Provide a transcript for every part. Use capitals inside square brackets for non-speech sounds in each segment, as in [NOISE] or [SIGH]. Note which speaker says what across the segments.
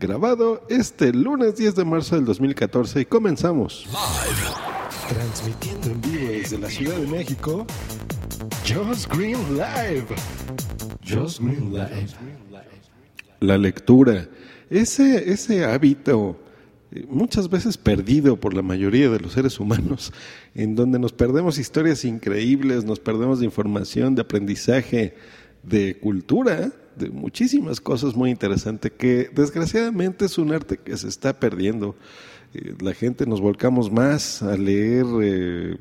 Speaker 1: grabado este lunes 10 de marzo del 2014 y comenzamos. Transmitiendo en vivo desde la Ciudad de México, Josh Green Live. Josh Green Live. La lectura, ese, ese hábito eh, muchas veces perdido por la mayoría de los seres humanos, en donde nos perdemos historias increíbles, nos perdemos de información, de aprendizaje, de cultura, de muchísimas cosas muy interesantes que desgraciadamente es un arte que se está perdiendo. Eh, La gente nos volcamos más a leer eh,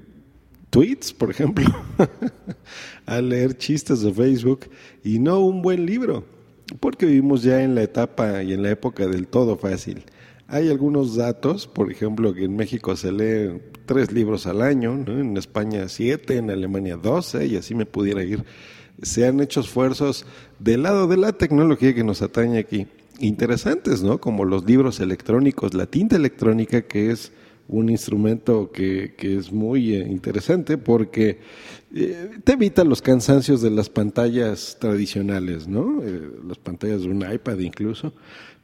Speaker 1: tweets, por ejemplo, [LAUGHS] a leer chistes de Facebook y no un buen libro, porque vivimos ya en la etapa y en la época del todo fácil. Hay algunos datos, por ejemplo, que en México se leen tres libros al año, en España siete, en Alemania doce, y así me pudiera ir. Se han hecho esfuerzos del lado de la tecnología que nos atañe aquí, interesantes, ¿no? Como los libros electrónicos, la tinta electrónica, que es un instrumento que, que es muy eh, interesante porque eh, te evita los cansancios de las pantallas tradicionales, ¿no? Eh, las pantallas de un iPad incluso.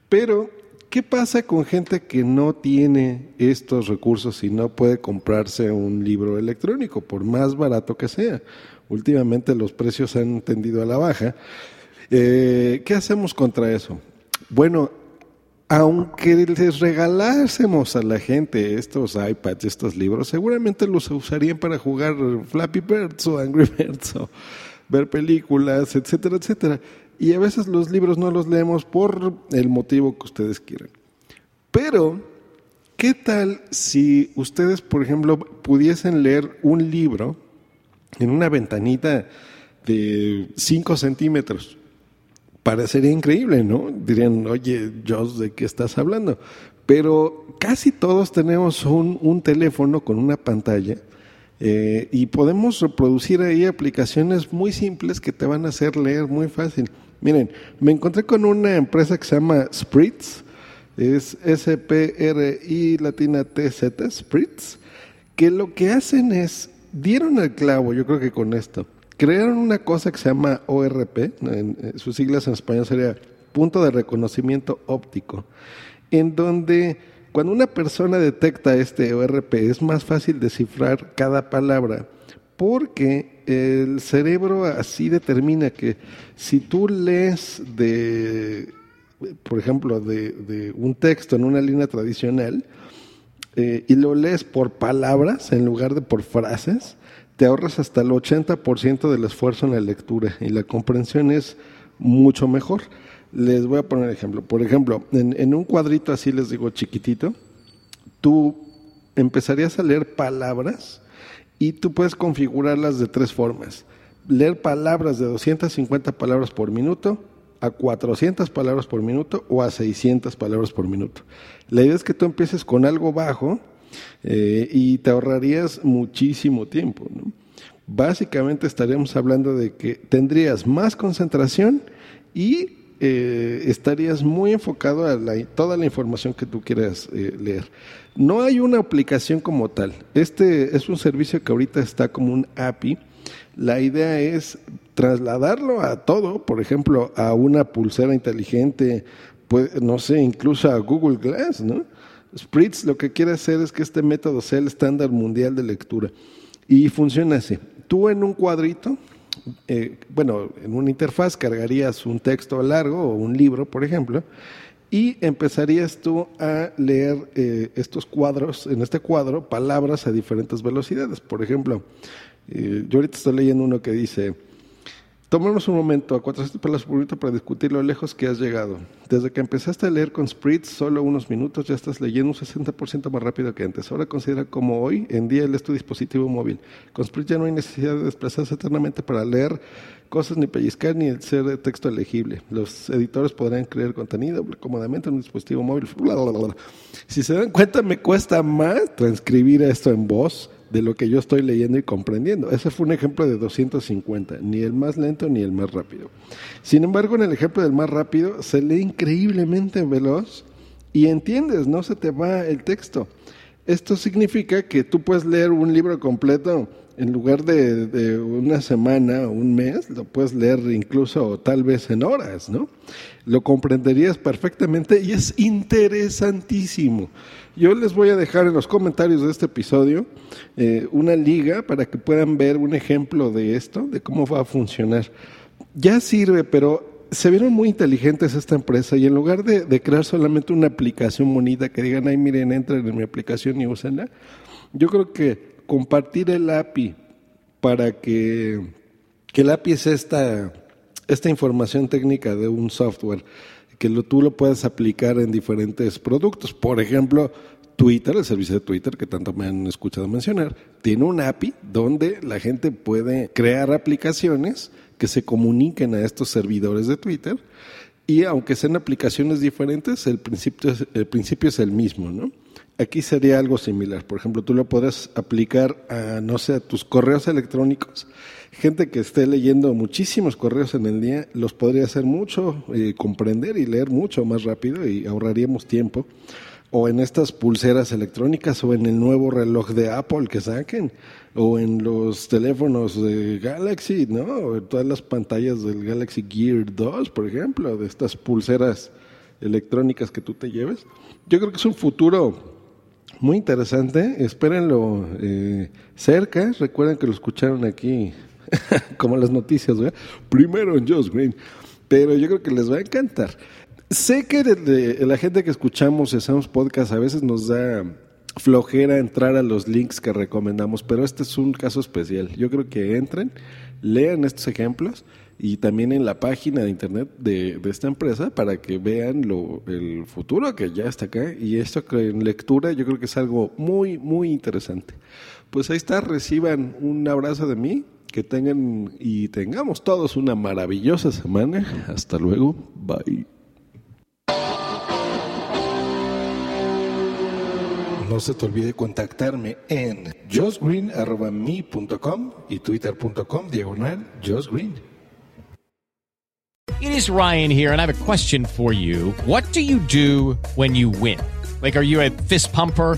Speaker 1: Pero, ¿qué pasa con gente que no tiene estos recursos y no puede comprarse un libro electrónico, por más barato que sea? Últimamente los precios han tendido a la baja. Eh, ¿Qué hacemos contra eso? Bueno, aunque les regalásemos a la gente estos iPads, estos libros, seguramente los usarían para jugar Flappy Birds o Angry [LAUGHS] Birds o ver películas, etcétera, etcétera. Y a veces los libros no los leemos por el motivo que ustedes quieran. Pero, ¿qué tal si ustedes, por ejemplo, pudiesen leer un libro en una ventanita de 5 centímetros? parecería increíble, ¿no? Dirían, oye, Joss, ¿de qué estás hablando? Pero casi todos tenemos un, un teléfono con una pantalla eh, y podemos reproducir ahí aplicaciones muy simples que te van a hacer leer muy fácil. Miren, me encontré con una empresa que se llama Spritz, es S-P-R-I latina T-Z, Spritz, que lo que hacen es, dieron el clavo, yo creo que con esto, crearon una cosa que se llama ORP, en, en, sus siglas en español sería punto de reconocimiento óptico, en donde cuando una persona detecta este ORP es más fácil descifrar cada palabra, porque el cerebro así determina que si tú lees de, por ejemplo, de, un texto en una línea tradicional, eh, y lo lees por palabras en lugar de por frases, te ahorras hasta el 80% del esfuerzo en la lectura y la comprensión es mucho mejor. Les voy a poner ejemplo. Por ejemplo, en, un cuadrito así les digo chiquitito, tú empezarías a leer palabras y tú puedes configurarlas de tres formas. Leer palabras de 250 palabras por minuto, a 400 palabras por minuto o a 600 palabras por minuto. La idea es que tú empieces con algo bajo, eh, y te ahorrarías muchísimo tiempo. Básicamente estaríamos hablando de que tendrías más concentración y eh, estarías muy enfocado a la, toda la información que tú quieras eh, leer. No hay una aplicación como tal. Este es un servicio que ahorita está como un API. La idea es trasladarlo a todo, por ejemplo, a una pulsera inteligente, no sé, incluso a Google Glass, ¿no? Spritz lo que quiere hacer es que este método sea el estándar mundial de lectura. Y funciona así. Tú en un cuadrito, eh, bueno, en una interfaz cargarías un texto largo o un libro, por ejemplo, y empezarías tú a leer eh, estos cuadros, en este cuadro, palabras a diferentes velocidades. Por ejemplo, eh, yo ahorita estoy leyendo uno que dice, Tomemos un momento a 400 pelas por minuto para discutir lo lejos que has llegado. Desde que empezaste a leer con Spritz, solo unos minutos ya estás leyendo un 60% más rápido que antes. Ahora considera como hoy en día él es tu dispositivo móvil. Con Spritz ya no hay necesidad de desplazarse eternamente para leer cosas ni pellizcar ni ser texto elegible. Los editores podrán crear contenido cómodamente en un dispositivo móvil. Si se dan cuenta, me cuesta más transcribir esto en voz de lo que yo estoy leyendo y comprendiendo. Ese fue un ejemplo de 250, ni el más lento ni el más rápido. Sin embargo, en el ejemplo del más rápido se lee increíblemente veloz y entiendes, no se te va el texto. Esto significa que tú puedes leer un libro completo en lugar de, una semana o un mes, lo puedes leer incluso tal vez en horas, ¿no? Lo comprenderías perfectamente y es interesantísimo. Yo les voy a dejar en los comentarios de este episodio eh, una liga para que puedan ver un ejemplo de esto, de cómo va a funcionar. Ya sirve, pero se vieron muy inteligentes esta empresa y en lugar de, crear solamente una aplicación bonita que digan, ay, miren, entren en mi aplicación y úsenla, yo creo que compartir el API para que, que el API es esta, esta información técnica de un software, que lo, tú lo puedas aplicar en diferentes productos. Por ejemplo, Twitter, el servicio de Twitter que tanto me han escuchado mencionar, tiene un API donde la gente puede crear aplicaciones que se comuniquen a estos servidores de Twitter y aunque sean aplicaciones diferentes, el principio es, el principio es el mismo, ¿no? Aquí sería algo similar. Por ejemplo, tú lo podrás aplicar a, no sé, a tus correos electrónicos. Gente que esté leyendo muchísimos correos en el día, los podría hacer mucho, eh, comprender y leer mucho más rápido y ahorraríamos tiempo. O en estas pulseras electrónicas o en el nuevo reloj de Apple que saquen o en los teléfonos de Galaxy, ¿no? O en todas las pantallas del Galaxy Gear 2, por ejemplo, de estas pulseras electrónicas que tú te lleves. Yo creo que es un futuro muy interesante, espérenlo eh, cerca, recuerden que lo escucharon aquí [LAUGHS] como las noticias, primero en Josh Green, pero yo creo que les va a encantar. Sé que de, la gente que escuchamos hacemos podcast a veces nos da flojera entrar a los links que recomendamos, pero este es un caso especial. Yo creo que entren, lean estos ejemplos y también en la página de internet de, esta empresa para que vean lo, el futuro que ya está acá y esto que en lectura yo creo que es algo muy, muy interesante. Pues ahí está, reciban un abrazo de mí, que tengan y tengamos todos una maravillosa semana. Hasta luego, bye. No se te olvide contactarme en josgreen.me.com y twitter.com diagonal josgreen.
Speaker 2: It is Ryan here, and I have a question for you. What do you do when you win? Like, are you a fist pumper?